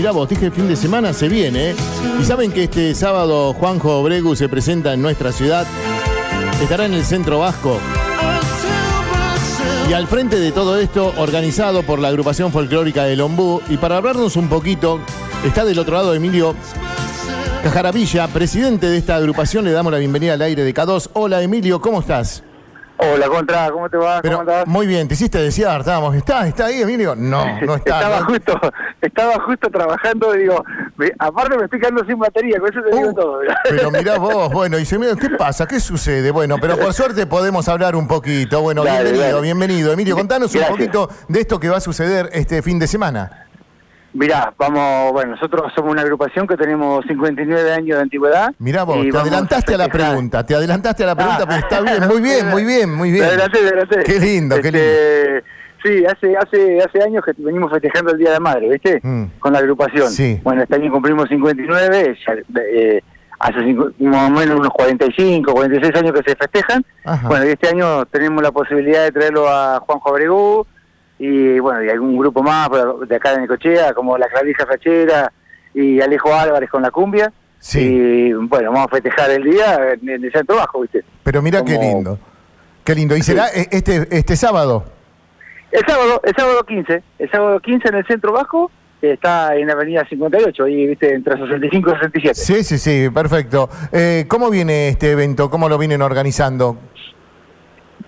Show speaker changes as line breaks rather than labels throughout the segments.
Mirá vos, dije el fin de semana se viene, ¿eh? Y saben que este sábado Juanjo Bregu se presenta en nuestra ciudad. Estará en el centro vasco. Y al frente de todo esto, organizado por la agrupación folclórica del Ombú, y para hablarnos un poquito, está del otro lado Emilio Cajaravilla, presidente de esta agrupación, le damos la bienvenida al aire de K2. Hola Emilio, ¿cómo estás?
Hola, Contra, ¿cómo te va?
Pero,
¿Cómo andás?
muy bien, te hiciste desear, estábamos, ¿está, está ahí Emilio? No, no está.
estaba
¿no?
justo, estaba justo trabajando, digo, me- aparte me estoy quedando sin batería, con eso te digo
Uh,
todo.
Pero mirá vos, bueno, y se me ¿qué pasa? ¿Qué sucede? Bueno, pero por suerte podemos hablar un poquito. Bueno,
Dale,
bienvenido,
dale.
bienvenido. Emilio, contanos un poquito de esto que va a suceder este fin de semana.
Mirá, vamos, bueno, nosotros somos una agrupación que tenemos 59 años de antigüedad.
Mirá vos, te adelantaste a la pregunta, te adelantaste a la pregunta,
Ah.
pero está bien, muy bien, muy bien, muy bien.
Me adelanté.
Qué lindo, qué lindo.
Este, Sí, hace, hace, hace años que venimos festejando el Día de la Madre, ¿viste?
Mm.
Con la agrupación.
Sí.
Bueno, este año cumplimos 59, ya, eh, hace cinco- más o menos unos 45, 46 años que se festejan.
Ajá.
Bueno, y este año tenemos la posibilidad de traerlo a Juanjo Abregú y bueno, y algún grupo más de acá de Necochea, como la Clavija Fachera y Alejo Álvarez con la cumbia.
Sí.
Y bueno, vamos a festejar el día en el centro bajo, ¿viste?
Pero mirá qué lindo. Qué lindo. ¿Y será este, este sábado?
El sábado, el sábado 15, el sábado 15 en el centro bajo, está en la avenida 58, ahí, viste, entre 65 y 67.
Sí, sí, sí, perfecto. Eh, ¿Cómo viene este evento? ¿Cómo lo vienen organizando?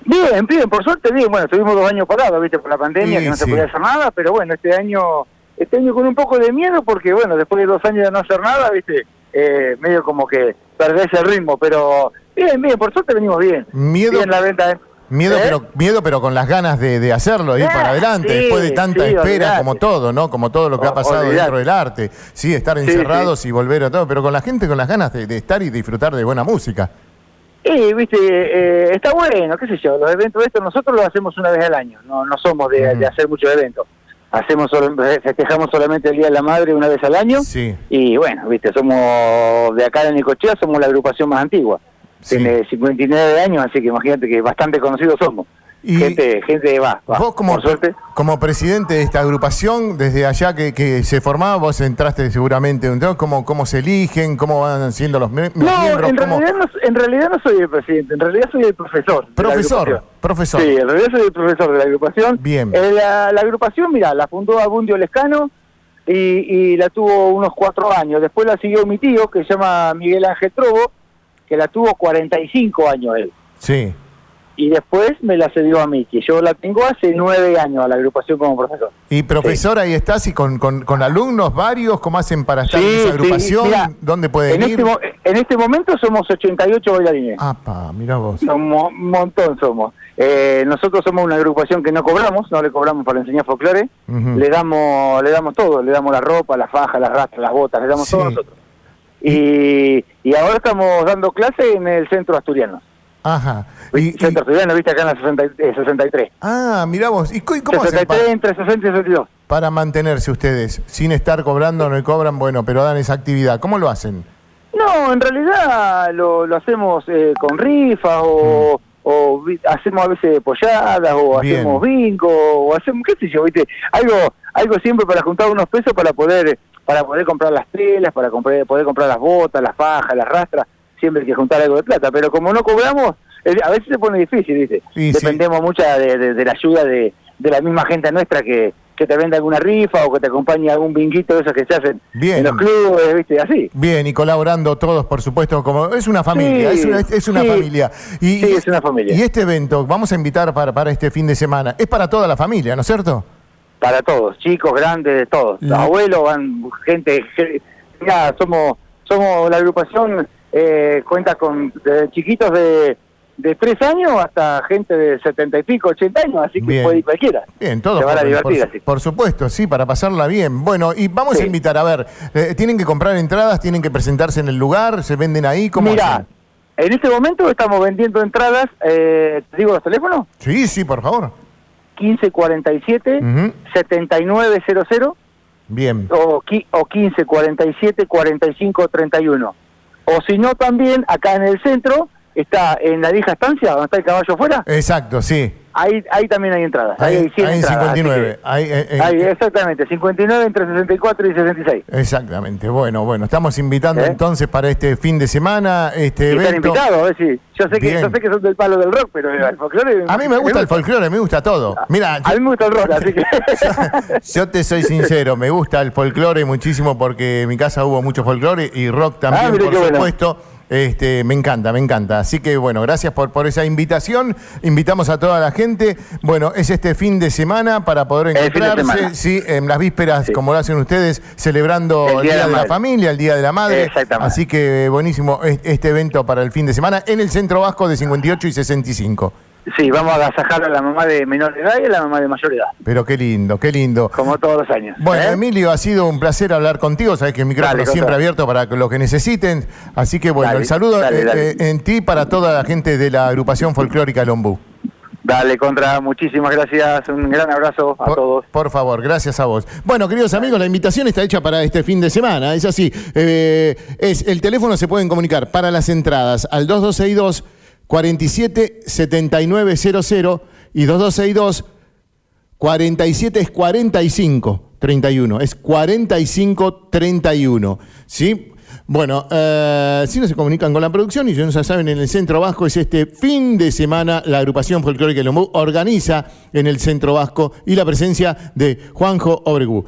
Bien, bien, por suerte bien, bueno, estuvimos dos años parados, viste, por la pandemia,
Sí,
que no se podía hacer nada, pero bueno, este año, este año con un poco de miedo, porque bueno, después de dos años de no hacer nada, viste, eh, medio como que perdés el ritmo, pero bien, bien, por suerte venimos bien.
Miedo-
Bien la venta, ¿eh?
Miedo,
¿Eh?
pero, miedo, pero con las ganas de, de hacerlo, ir
Ah,
para adelante,
sí,
después de tanta
sí,
espera,
olvidate.
como todo, ¿no? Como todo lo que ha pasado
olvidate.
dentro del arte. Sí, estar
Sí,
encerrados y volver a todo, pero con la gente con las ganas de, de estar y disfrutar de buena música.
Y, viste, eh, está bueno, qué sé yo, los eventos estos nosotros los hacemos una vez al año, no, no somos de,
Mm.
de hacer muchos eventos. Hacemos festejamos solamente el Día de la Madre una vez al año.
Sí.
Y bueno, viste, somos de acá de Nicochea, somos la agrupación más antigua.
Sí.
Tiene 59 años, así que imagínate que bastante conocidos somos.
Y-
gente, gente va, va,
Vos como,
por suerte.
como presidente de esta agrupación, desde allá que, que se formaba, vos entraste seguramente, entonces, ¿cómo, ¿cómo se eligen? ¿Cómo van siendo los, los
No,
miembros?
en
¿Cómo-
realidad no, en realidad no soy el presidente, en realidad soy el profesor. de
Profesor, profesor.
Sí, en realidad soy el profesor de la agrupación.
Bien.
Eh, la, la agrupación, mira, la fundó Abundio Lescano y, y la tuvo unos cuatro años. Después la siguió mi tío, que se llama Miguel Ángel Trobo, que la tuvo 45 años él.
Sí.
Y después me la cedió a mí, que yo la tengo hace nueve años a la agrupación como profesor.
Y profesor, ahí estás, y con, con, con alumnos varios, ¿cómo hacen para estar
Sí,
en esa
sí,
agrupación?
mira,
¿Dónde pueden
En
ir?
este, en este momento somos 88 bailarines.
Apa, mira vos.
Somos un montón somos. Eh, nosotros somos una agrupación que no cobramos, no le cobramos para enseñar folclore. Le damos le damos todo, le damos la ropa, la faja, las rastras, las botas, le damos todo nosotros. Y, y ahora estamos dando clase en el centro asturiano.
Ajá. Y-
centro asturiano, viste, acá en la 60 eh, 63.
ah, vos. ¿Y cómo hacen
63
para,
entre 60 y 62.
para mantenerse ustedes? Sin estar cobrando, no cobran, bueno, pero dan esa actividad. ¿Cómo lo hacen?
No, en realidad lo, lo hacemos eh, con rifas o, o vi- hacemos a veces polladas o
Bien.
hacemos bingo o hacemos qué sé yo, viste, algo algo siempre para juntar unos pesos para poder para poder comprar las telas, para comprar, poder comprar las botas, las fajas, las rastras, siempre hay que juntar algo de plata, pero como no cobramos, a veces se pone difícil, ¿viste?
Sí.
Dependemos mucho de, de- de la ayuda de, de la misma gente nuestra que, que te vende alguna rifa o que te acompañe algún binguito de esos que se hacen
Bien.
en los clubes, ¿viste? Así.
Bien, y colaborando todos, por supuesto, como es una familia,
Sí,
es una, es una
sí.
familia. Y,
Sí, es una familia.
Y este evento, vamos a invitar para, para este fin de semana, es para toda la familia, ¿no es cierto?
Para todos, chicos, grandes, todos. Los abuelos van, gente, ge- mirá, somos, somos la agrupación, eh, cuenta con desde chiquitos de, de 3 años hasta gente de 70 y pico, 80 años, así que
Bien.
puede ir cualquiera.
Bien, todos.
Se van a
por-
divertir
por,
así.
por supuesto, sí, para pasarla bien. Bueno, y vamos a invitar, a ver, eh, ¿tienen que comprar entradas? ¿Tienen que presentarse en el lugar? ¿Se venden ahí? ¿Cómo
Mirá,
hacen?
en este momento estamos vendiendo entradas, eh, ¿te digo los teléfonos?
Sí, sí, por favor.
1547
Ujú.
7900
Bien.
o, o 1547 4531. O si no, también acá en el centro, está en la vieja estancia, donde está el caballo afuera.
Exacto, sí.
Ahí, ahí también hay entradas. Ahí, hay 100
ahí en
entradas, así
59.
que-
eh, eh,
ahí, exactamente, 59 entre 64 y 66.
Exactamente. Bueno, bueno, estamos invitando
¿Eh?
entonces para este fin de semana, este
Y están
evento.
invitados, a ver si. Yo sé, que,
Bien.
yo sé que son del palo del rock, pero el folclore.
A mí me gusta el folclore, me gusta todo. Mira,
A mí me gusta el rock, así que.
Yo te soy sincero, me gusta el folclore muchísimo porque en mi casa hubo mucho folclore y rock también,
Ah,
por
bueno.
Este, me encanta, me encanta. Así que bueno, gracias por, por esa invitación. Invitamos a toda la gente. Bueno, es este fin de semana para poder
de
encontrarse, sí, en las vísperas,
Sí.
como lo hacen ustedes, celebrando el Día, de, la,
Madre.
Familia, el Día de la Madre.
Exactamente.
Así que buenísimo es- este evento para el fin de semana en el Centro Vasco de 58 y 65.
Sí, vamos a agasajar a la mamá de menor edad y a la mamá de mayor edad,
Pero qué lindo, qué lindo.
como todos los años.
Bueno,
¿eh?
Emilio, ha sido un placer hablar contigo. Sabes que el micrófono
Dale,
siempre abierto para lo que necesiten. Así que bueno,
Dale,
el saludo eh,
dale.
eh, en ti para toda la gente de la agrupación folclórica Lombú.
Dale, Contra, muchísimas gracias. Un gran abrazo a
Por,
todos.
por favor, gracias a vos. Bueno, queridos amigos, la invitación está hecha para este fin de semana. Es así. eh, es el teléfono se pueden comunicar para las entradas al 2262 47 7900 y 2262 47 es 45 31. Es 45 31. ¿Sí? Bueno, eh, si no se comunican con la producción y ya no saben, en el Centro Vasco es este fin de semana la agrupación folclórica Lombú organiza en el Centro Vasco y la presencia de Juanjo Obregú.